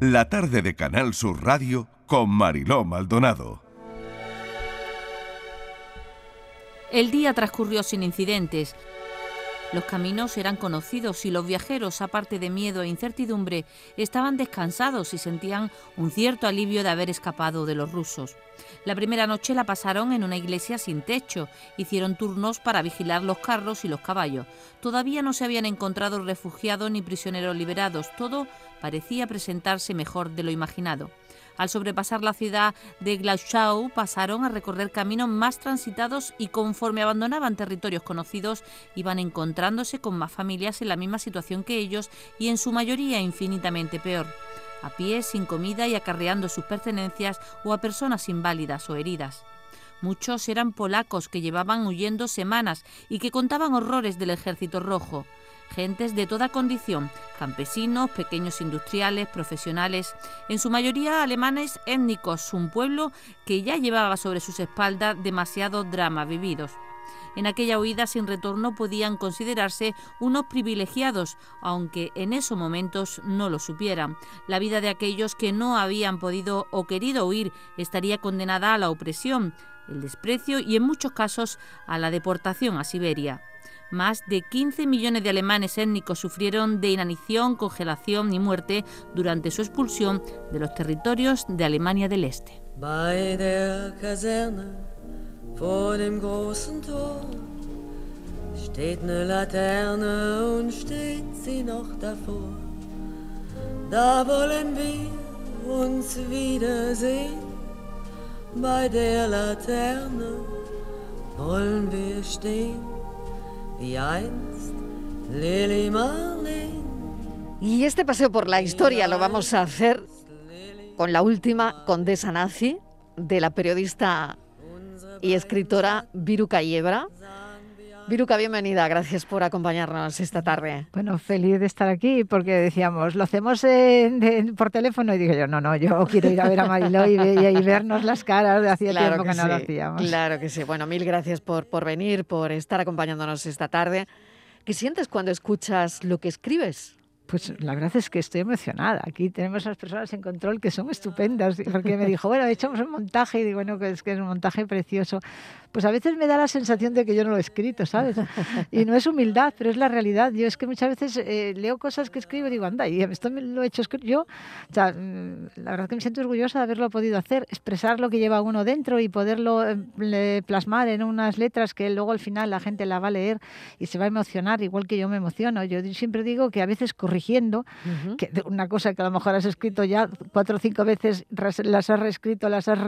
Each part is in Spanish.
la tarde de Canal Sur Radio con Mariló Maldonado. El día transcurrió sin incidentes. Los caminos eran conocidos y los viajeros, aparte de miedo e incertidumbre, estaban descansados y sentían un cierto alivio de haber escapado de los rusos. La primera noche la pasaron en una iglesia sin techo, hicieron turnos para vigilar los carros y los caballos. Todavía no se habían encontrado refugiados ni prisioneros liberados, todo parecía presentarse mejor de lo imaginado. Al sobrepasar la ciudad de Glauchau, pasaron a recorrer caminos más transitados y conforme abandonaban territorios conocidos, iban encontrándose con más familias en la misma situación que ellos y en su mayoría infinitamente peor a pie, sin comida y acarreando sus pertenencias o a personas inválidas o heridas. Muchos eran polacos que llevaban huyendo semanas y que contaban horrores del ejército rojo gentes de toda condición, campesinos, pequeños industriales, profesionales, en su mayoría alemanes étnicos, un pueblo que ya llevaba sobre sus espaldas demasiados dramas vividos. En aquella huida sin retorno podían considerarse unos privilegiados, aunque en esos momentos no lo supieran. La vida de aquellos que no habían podido o querido huir estaría condenada a la opresión, el desprecio y en muchos casos a la deportación a Siberia. Más de 15 millones de alemanes étnicos sufrieron de inanición, congelación y muerte durante su expulsión de los territorios de Alemania del Este. Bei der Kaserne vor dem großen Tor steht eine Laterne und steht sie noch davor. Da wollen wir uns wiedersehen. Bei der Laterne wollen wir stehen. Y este paseo por la historia lo vamos a hacer con la última condesa nazi de la periodista y escritora Viruca Yebra. Viruca, bienvenida, gracias por acompañarnos esta tarde. Bueno, feliz de estar aquí porque decíamos, lo hacemos por teléfono y dije yo, no, no, yo quiero ir a ver a Mariló y, vernos las caras de hacía tiempo que, no lo hacíamos. Claro que sí. Bueno, mil gracias por, por venir, por estar acompañándonos esta tarde. ¿Qué sientes cuando escuchas lo que escribes? Pues la verdad es que estoy emocionada. Aquí tenemos a las personas en control que son estupendas, porque me dijo, bueno, echamos un montaje y digo, bueno, que es que es un montaje precioso. Pues a veces me da la sensación de que yo no lo he escrito, ¿sabes? Y no es humildad, pero es la realidad. Yo es que muchas veces eh, leo cosas que escribo y digo, anda, y esto me lo he hecho yo. O sea, mm, la verdad que me siento orgullosa de haberlo podido hacer, expresar lo que lleva uno dentro y poderlo eh, plasmar en unas letras que luego al final la gente la va a leer y se va a emocionar, igual que yo me emociono. Yo siempre digo que a veces corrí corrigiendo, que una cosa que a lo mejor has escrito ya cuatro o cinco veces, las has reescrito, las has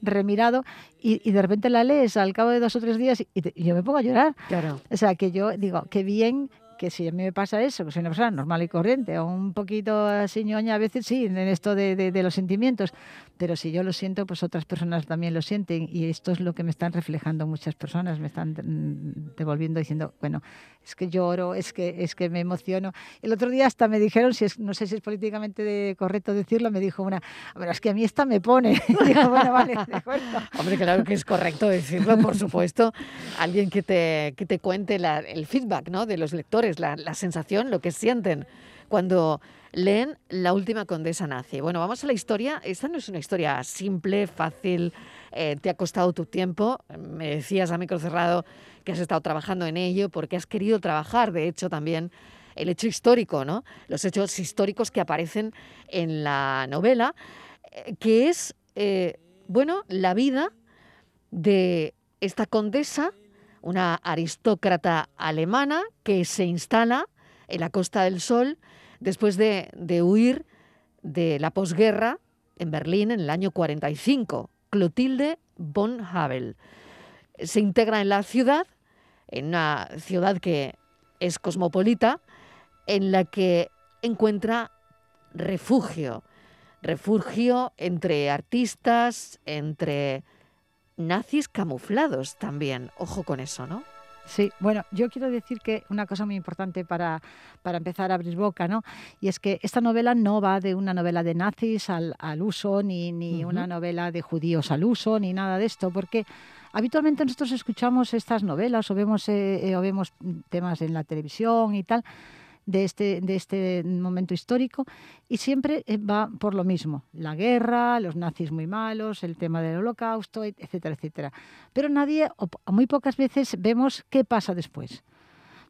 remirado y, de repente la lees al cabo de dos o tres días y, y yo me pongo a llorar. Claro. O sea, que yo digo, qué bien que si a mí me pasa eso, que soy una persona normal y corriente, o un poquito así ñoña a veces sí, en esto de, de, los sentimientos, pero si yo lo siento, pues otras personas también lo sienten y esto es lo que me están reflejando muchas personas, me están mm, devolviendo diciendo, bueno, es que lloro, es que, es que me emociono. El otro día hasta me dijeron, si es, no sé si es políticamente correcto decirlo, me dijo una, bueno, es que a mí esta me pone. bueno, vale, Hombre, claro que es correcto decirlo, por supuesto. Alguien que te, que te cuente el feedback ¿no? de los lectores la, sensación, lo que sienten cuando leen La última condesa nazi. Bueno, vamos a la historia. Esta no es una historia simple, fácil, eh, te ha costado tu tiempo. Me decías a micro cerrado que has estado trabajando en ello porque has querido trabajar, de hecho, también el hecho histórico, ¿no? Los hechos históricos que aparecen en la novela, eh, que es, eh, bueno, la vida de esta condesa una aristócrata alemana que se instala en la Costa del Sol después de, huir de la posguerra en Berlín en el año 45. Clotilde von Havel se integra en la ciudad, en una ciudad que es cosmopolita, en la que encuentra refugio, refugio entre artistas, entre nazis camuflados también. Ojo con eso, ¿no? Sí, bueno, yo quiero decir que una cosa muy importante para, para empezar a abrir boca, ¿no? Y es que esta novela no va de una novela de nazis al, al uso, ni, ni una novela de judíos al uso, ni nada de esto, porque habitualmente nosotros escuchamos estas novelas o vemos, eh, eh, o vemos temas en la televisión y tal, de este, de este momento histórico y siempre eh, va por lo mismo, la guerra, los nazis muy malos, el tema del holocausto, etcétera, etcétera. Pero nadie, o muy pocas veces vemos qué pasa después.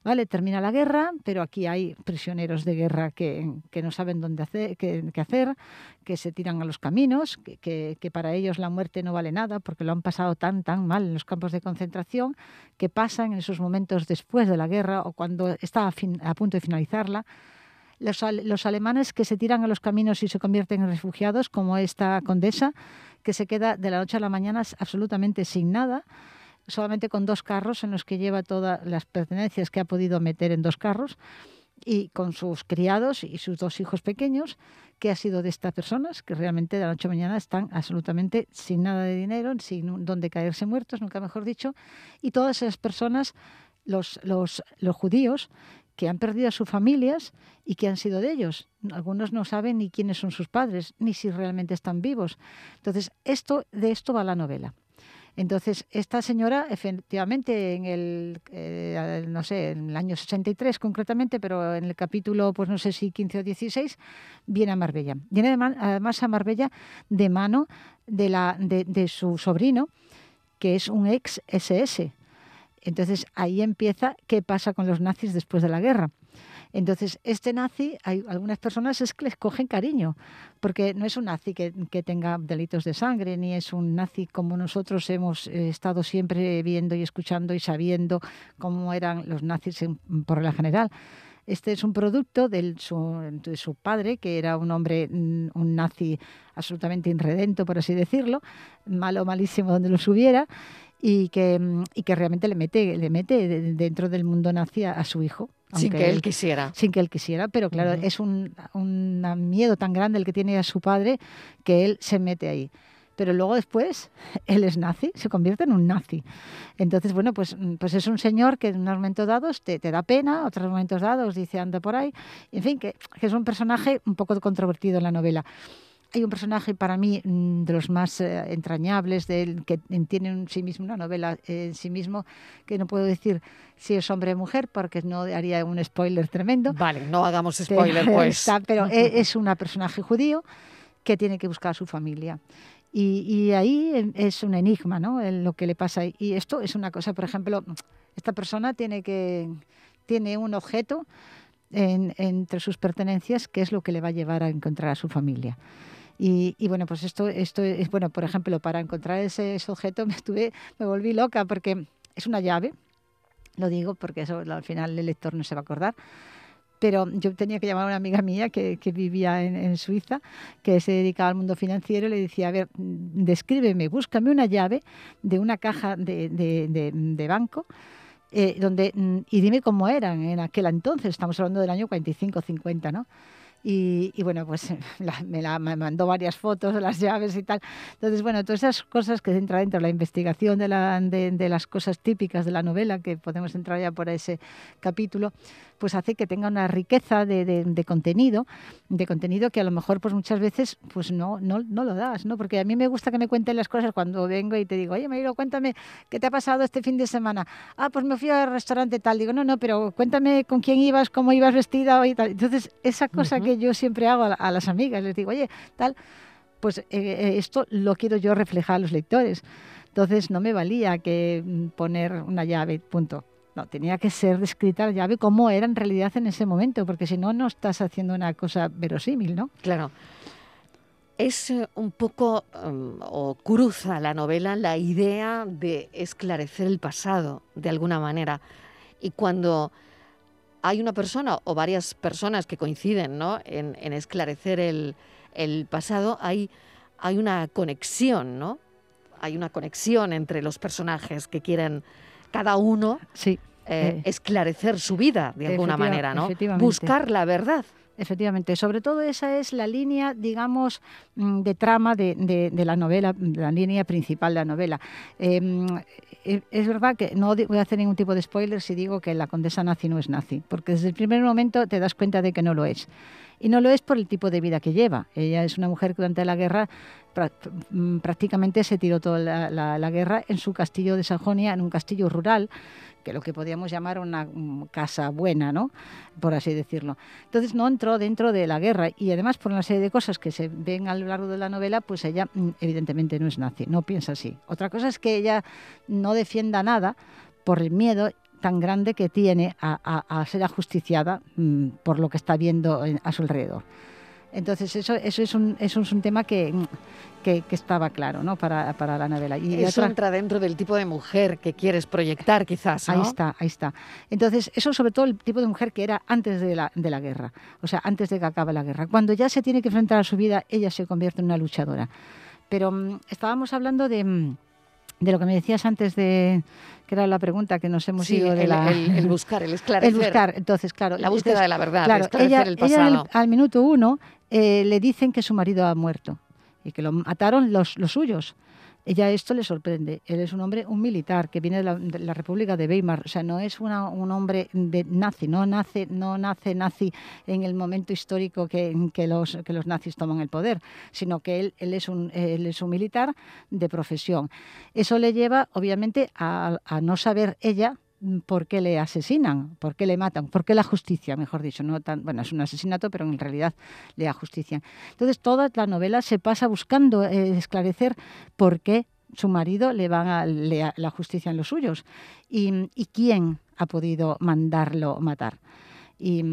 ¿Vale? Termina la guerra, pero aquí hay prisioneros de guerra que, no saben dónde hacer, qué, hacer, que se tiran a los caminos, que, que, para ellos la muerte no vale nada porque lo han pasado tan, tan mal en los campos de concentración, que pasan en esos momentos después de la guerra o cuando está a, punto de finalizarla. Los, los, alemanes que se tiran a los caminos y se convierten en refugiados, como esta condesa, que se queda de la noche a la mañana absolutamente sin nada solamente con dos carros en los que lleva todas las pertenencias que ha podido meter en dos carros y con sus criados y sus dos hijos pequeños, que ha sido de estas personas que realmente de la noche a mañana están absolutamente sin nada de dinero, sin dónde caerse muertos, nunca mejor dicho, y todas esas personas, los, los, los judíos, que han perdido a sus familias y que han sido de ellos. Algunos no saben ni quiénes son sus padres, ni si realmente están vivos. Entonces, esto, de esto va la novela. Entonces, esta señora, efectivamente, en el, eh, no sé, en el año 63 concretamente, pero en el capítulo, pues no sé si 15 o 16, viene a Marbella. Viene además a Marbella de mano de, la, de, de su sobrino, que es un ex SS. Entonces, ahí empieza qué pasa con los nazis después de la guerra. Entonces, este nazi, hay algunas personas es que les cogen cariño, porque no es un nazi que, tenga delitos de sangre, ni es un nazi como nosotros hemos eh, estado siempre viendo y escuchando y sabiendo cómo eran los nazis por la general. Este es un producto de su padre, que era un hombre, mm, un nazi absolutamente inredento, por así decirlo, malo, malísimo donde lo subiera, y que, mm, realmente le mete, le mete dentro del mundo nazi a, su hijo. Sin que él, quisiera. Sin que él quisiera, pero claro, es un, un miedo tan grande el que tiene a su padre que él se mete ahí. Pero luego después él es nazi, se convierte en un nazi. Entonces, bueno, pues, mm, pues es un señor que en unos momentos dados te, te da pena, otros momentos dados dice anda por ahí, en fin, que, que, es un personaje un poco controvertido en la novela hay un personaje para mí mm, de los más eh, entrañables, de que tiene en sí mismo una novela en sí mismo, que no puedo decir si es hombre o mujer, porque no haría un spoiler tremendo. Vale, no hagamos spoiler, pues. pero e, es un personaje judío que tiene que buscar a su familia. Y, ahí es un enigma, ¿no? Lo que le pasa. Y esto es una cosa, por ejemplo, esta persona tiene que tiene un objeto entre sus pertenencias que es lo que le va a llevar a encontrar a su familia. Y, bueno, pues esto, esto es, bueno, por ejemplo, para encontrar ese, objeto me, estuve, me volví loca porque es una llave, lo digo porque eso al final el lector no se va a acordar, pero yo tenía que llamar a una amiga mía que, que vivía en, Suiza, que se dedicaba al mundo financiero, y le decía, a ver, descríbeme, búscame una llave de una caja de, de, de, banco, eh, donde, y dime cómo eran en aquel entonces, estamos hablando del año 45, 50, ¿no? Y, bueno, pues me, la, me mandó varias fotos de las llaves y tal. Entonces, bueno, todas esas cosas que entra dentro de la investigación de, la, de, de, las cosas típicas de la novela, que podemos entrar ya por ese capítulo, pues hace que tenga una riqueza de, de, contenido, de contenido que a lo mejor pues muchas veces pues no, no, no, lo das, ¿no? Porque a mí me gusta que me cuenten las cosas cuando vengo y te digo, oye, Marilo, cuéntame qué te ha pasado este fin de semana. Ah, pues me fui al restaurante tal. Digo, no, no, pero cuéntame con quién ibas, cómo ibas vestida y tal. Entonces, esa cosa que yo siempre hago a, las amigas, les digo, oye, tal, pues eh, eh, esto lo quiero yo reflejar a los lectores. Entonces no me valía que mm, poner una llave, punto. No, tenía que ser descrita la llave como era en realidad en ese momento, porque si no, no estás haciendo una cosa verosímil, ¿no? Claro. Es eh, un poco, um, o cruza la novela, la idea de esclarecer el pasado, de alguna manera. Y cuando hay una persona o varias personas que coinciden ¿no? en, esclarecer el, pasado, hay, hay una conexión, ¿no? Hay una conexión entre los personajes que quieren cada uno sí, eh, eh. esclarecer su vida de alguna manera, ¿no? Buscar la verdad. Efectivamente, sobre todo esa es la línea, digamos, mm, de trama de, la novela, la línea principal de la novela. Em, e, es verdad que no voy a hacer ningún tipo de spoiler si digo que la condesa nazi no es nazi, porque desde el primer momento te das cuenta de que no lo es. Y no lo es por el tipo de vida que lleva. Ella es una mujer que durante la guerra mm, prácticamente se tiró toda la, guerra en su castillo de Sajonia, en un castillo rural, que lo que podíamos llamar una mm, casa buena, ¿no? Por así decirlo. Entonces no entró dentro de la guerra y además por una serie de cosas que se ven a lo largo de la novela, pues ella mm, evidentemente no es nazi, no piensa así. Otra cosa es que ella no defienda nada por el miedo tan grande que tiene a, ser ajusticiada mm, por lo que está viendo a su alrededor. Entonces, eso, eso, es, un, eso es un tema que, que, estaba claro ¿no? para, para la novela. Y eso entra dentro del tipo de mujer que quieres proyectar, quizás. Ahí está, ahí está. Entonces, eso sobre todo el tipo de mujer que era antes de la, de la guerra, o sea, antes de que acabe la guerra. Cuando ya se tiene que enfrentar a su vida, ella se convierte en una luchadora. Pero mm, estábamos hablando de mm, de lo que me decías antes de que era la pregunta que nos hemos ido de el, la... el, buscar, el esclarecer. El buscar, entonces, claro. La búsqueda de la verdad, claro, esclarecer el pasado. al, minuto uno eh, le dicen que su marido ha muerto y que lo mataron los, los suyos. Ella esto le sorprende. Él es un hombre, un militar que viene de la, República de Weimar. O sea, no es una, un hombre de nazi, no nace, no nace nazi en el momento histórico que, que, los, que los nazis toman el poder, sino que él, es un, militar de profesión. Eso le lleva, obviamente, a no saber ella por qué le asesinan, por qué le matan, por qué la justicia, mejor dicho, no tan, bueno, es un asesinato, pero en realidad le ajustician. Entonces toda la novela se pasa buscando eh, esclarecer por qué su marido le van a la justicia en los suyos y, quién ha podido mandarlo matar. Y,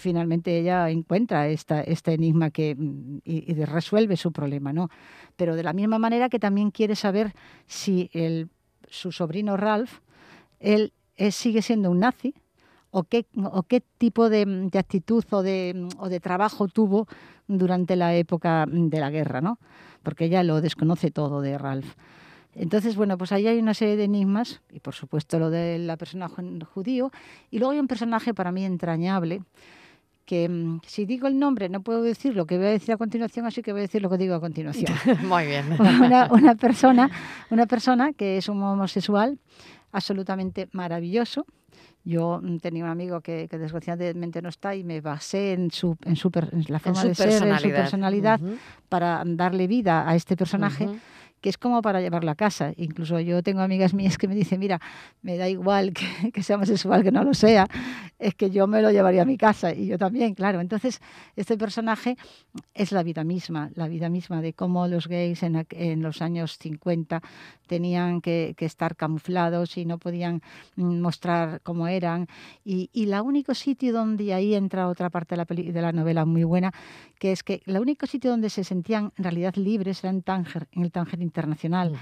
finalmente ella encuentra esta, este enigma que, y, y, resuelve su problema, ¿no? Pero de la misma manera que también quiere saber si su sobrino Ralph, él sigue siendo un nazi o qué, o qué tipo de, actitud o de, o de, trabajo tuvo durante la época de la guerra, ¿no? Porque ella lo desconoce todo de Ralph. Entonces, bueno, pues ahí hay una serie de enigmas, y por supuesto lo de la persona judío, y luego hay un personaje para mí entrañable, que mm, si digo el nombre no puedo decir lo que voy a decir a continuación, así que voy a decir lo que digo a continuación. Muy bien. Una, una, persona, una persona que es un homosexual absolutamente maravilloso. Yo mm, tenía un amigo que, desgraciadamente no está y me basé en, su, en, su, la forma de ser, en su personalidad, para darle vida a este personaje que es como para llevarlo a casa. Incluso yo tengo amigas mías que me dicen, mira, me da igual que, que sea homosexual, que no lo sea, es que yo me lo llevaría a mi casa y yo también, claro. Entonces, este personaje es la vida misma, la vida misma de cómo los gays en, en los años 50 tenían que, estar camuflados y no podían mm, mostrar cómo eran. Y, y el único sitio donde ahí entra otra parte de la, de la novela muy buena, que es que el único sitio donde se sentían en realidad libres era en Tánger, en el Tánger internacional,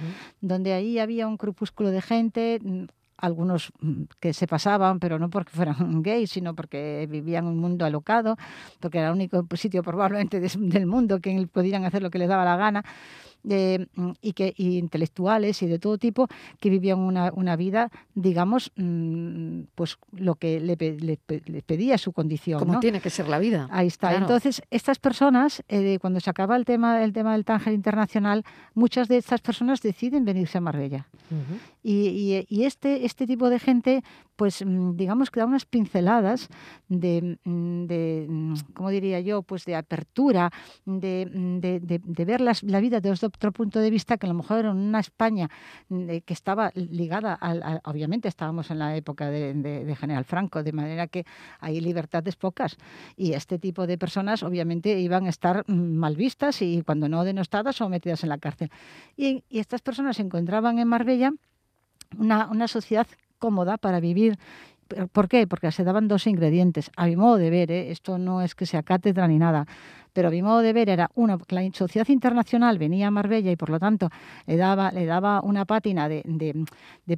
donde ahí había un crepúsculo de gente, mm, algunos mm, que se pasaban, pero no porque fueran gays, sino porque vivían un mundo alocado, porque era el único sitio probablemente del mundo que podían hacer lo que les daba la gana. Mm, y, que, intelectuales y de todo tipo que vivían una, una vida, digamos, mm, pues lo que le, pedía su condición. Como tiene que ser la vida. Ahí está. Entonces, estas personas, eh, cuando se acaba el tema, el tema del Tánger Internacional, muchas de estas personas deciden venirse a Marbella. y, y, este, este tipo de gente pues mm, digamos que da unas pinceladas de, mm, de mm, ¿cómo diría yo? Pues de apertura, de, de, ver la vida desde otro punto de vista que a lo mejor en una España que estaba ligada, al, obviamente estábamos en la época de, General Franco, de manera que hay libertades pocas y este tipo de personas obviamente iban a estar mal vistas y cuando no denostadas o metidas en la cárcel. Y, y estas personas se encontraban en Marbella una, una sociedad cómoda para vivir. ¿Por qué? Porque se daban dos ingredientes. A mi modo de ver, ¿eh? esto no es que sea cátedra ni nada pero a mi modo de ver era, uno, la sociedad internacional venía a Marbella y por lo tanto le daba, le daba una pátina de,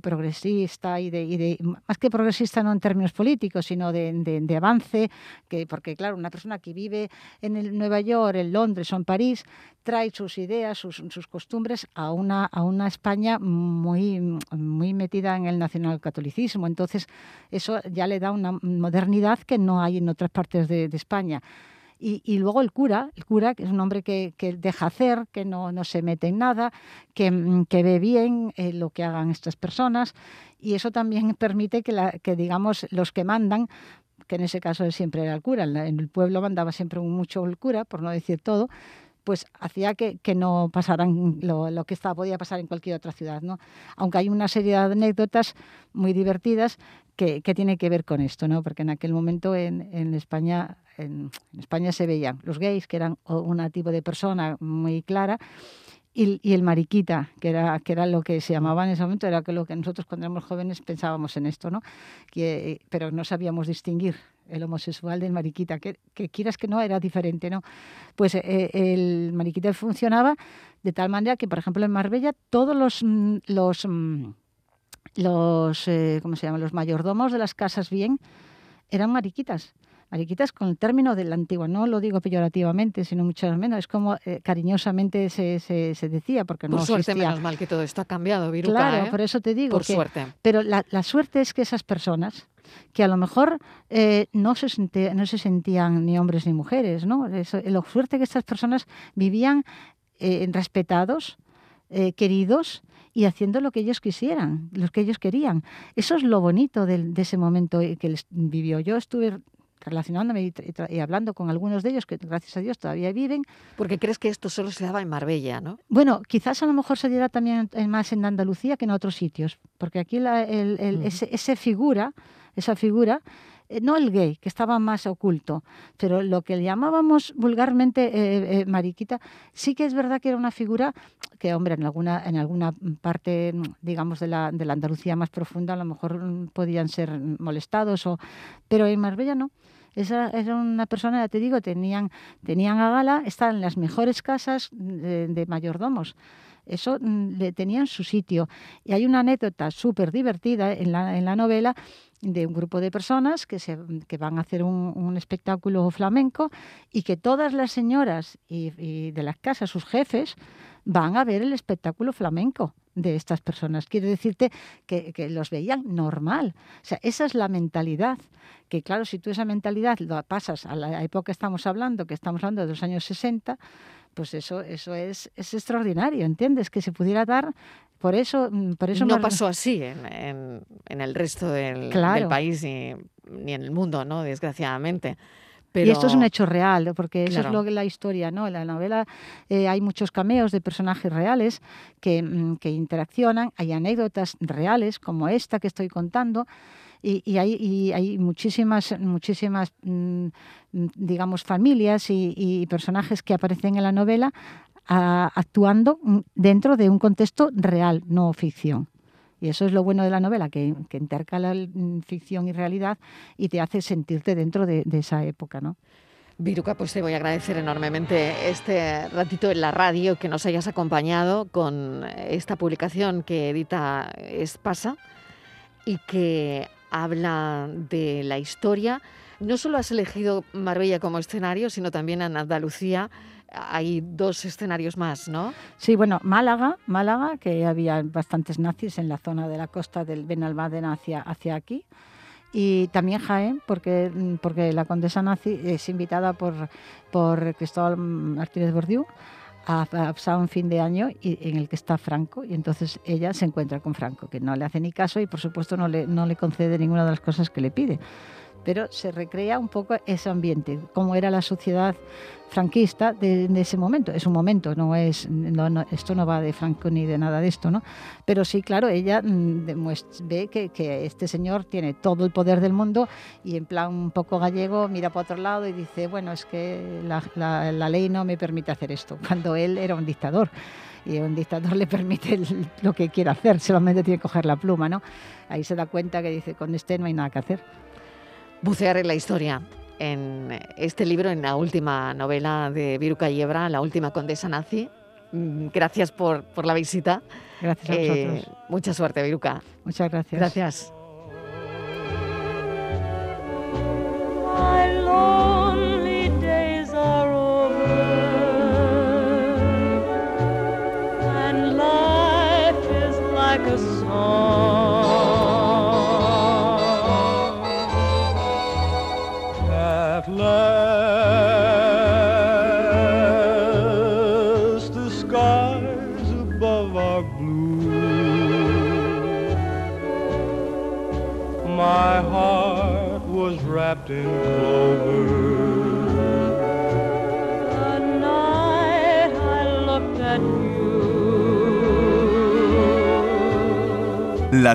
progresista y de, y de, más que progresista no en términos políticos, sino de, avance, que, porque claro, una persona que vive en el Nueva York, en Londres o en París, trae sus ideas, sus, costumbres a una, a una España muy, muy metida en el nacionalcatolicismo. Entonces, eso ya le da una modernidad que no hay en otras partes de España. Y, luego el cura, el cura, que es un hombre que, deja hacer, que no, no, se mete en nada, que, mm, que ve bien eh, lo que hagan estas personas. Y eso también permite que, la, que, digamos, los que mandan que en ese caso siempre era el cura, en, el pueblo mandaba siempre mucho el cura, por no decir todo, pues hacía que, no pasaran lo, que estaba, podía pasar en cualquier otra ciudad. ¿no? Aunque hay una serie de anécdotas muy divertidas que, que tienen que ver con esto, ¿no? porque en aquel momento en, en España en, España se veían los gays, que eran un tipo de persona muy clara, y, el mariquita, que era, que era lo que se llamaba en ese momento, era lo que nosotros cuando éramos jóvenes pensábamos en esto, ¿no? Que, pero no sabíamos distinguir el homosexual del mariquita, que, que quieras que no, era diferente, ¿no? Pues eh, el mariquita funcionaba de tal manera que, por ejemplo, en Marbella, todos los, mm, los, mm, los eh, ¿cómo se llama? Los mayordomos de las casas bien eran mariquitas. Mariquitas con el término de la antigua, no lo digo peyorativamente, sino mucho menos, es como eh, cariñosamente se, se, decía, porque no Por suerte, existía. menos mal que todo esto ha cambiado, Viruca, Claro, ¿eh? por eso te digo. Por suerte. Pero la, suerte es que esas personas, que a lo mejor eh, no, se no se sentían ni hombres ni mujeres, ¿no? Eso, la suerte que estas personas vivían respetados, queridos, y haciendo lo que ellos quisieran, lo que ellos querían. Eso es lo bonito de, de ese momento que les vivió. Yo estuve relacionándome y, hablando con algunos de ellos que gracias a Dios todavía viven. Porque crees que esto solo se daba en Marbella, ¿no? Bueno, quizás a lo mejor se diera también más en Andalucía que en otros sitios, porque aquí la, ese, figura, esa figura eh, no el gay, que estaba más oculto, pero lo que llamábamos vulgarmente eh, eh, mariquita, sí que es verdad que era una figura que, hombre, en alguna, en alguna parte, digamos, de la, de la Andalucía más profunda, a lo mejor mm, podían ser molestados, o, pero en Marbella no. Esa era una persona, ya te digo, tenían, tenían a gala, estaban en las mejores casas de, mayordomos. Eso mm, le tenían su sitio. Y hay una anécdota súper divertida en la, en la novela de un grupo de personas que, se, que van a hacer un, espectáculo flamenco y que todas las señoras y, de las casas, sus jefes, van a ver el espectáculo flamenco de estas personas. Quiere decirte que, que, los veían normal. O sea, esa es la mentalidad. Que claro, si tú esa mentalidad lo pasas a la época que estamos hablando, que estamos hablando de los años 60, pues eso, eso es, es extraordinario, ¿entiendes? Que se pudiera dar por eso, mm, por eso no pasó así en, en, el resto del, país ni, ni, en el mundo, ¿no? Desgraciadamente. Y esto es un hecho real, porque eso es lo que la historia, ¿no? En la novela eh, hay muchos cameos de personajes reales que, mm, que, interaccionan, hay anécdotas reales, como esta que estoy contando, y, y, hay, y hay, muchísimas, muchísimas mm, digamos, familias y, y, personajes que aparecen en la novela actuando dentro de un contexto real, no ficción. Y eso es lo bueno de la novela, que, intercala ficción y realidad y te hace sentirte dentro de, esa época, ¿no? Viruca, pues te voy a agradecer enormemente este ratito en la radio que nos hayas acompañado con esta publicación que edita Espasa y que habla de la historia. No solo has elegido Marbella como escenario, sino también en Andalucía hay dos escenarios más, ¿no? Sí, bueno, Málaga, Málaga, que había bastantes nazis en la zona de la costa del Benalmádena hacia, hacia aquí. Y también Jaén, porque, porque la condesa nazi es invitada por, por Cristóbal Martínez Bordiú a, pasar un fin de año y, en el que está Franco y entonces ella se encuentra con Franco, que no le hace ni caso y por supuesto no le, no le concede ninguna de las cosas que le pide pero se recrea un poco ese ambiente, cómo era la sociedad franquista de, ese momento. Es un momento, no es, esto no va de Franco ni de nada de esto, ¿no? Pero sí, claro, ella mm, ve que, este señor tiene todo el poder del mundo y en plan un poco gallego mira para otro lado y dice, bueno, es que la, ley no me permite hacer esto, cuando él era un dictador y un dictador le permite lo que quiera hacer, solamente tiene que coger la pluma, ¿no? Ahí se da cuenta que dice, con este no hay nada que hacer bucear en la historia en este libro, en la última novela de Viruca Yebra, La última condesa nazi. Mm, gracias por, por la visita. Gracias a vosotros. Eh, mucha suerte, Viruca. Muchas gracias. Gracias.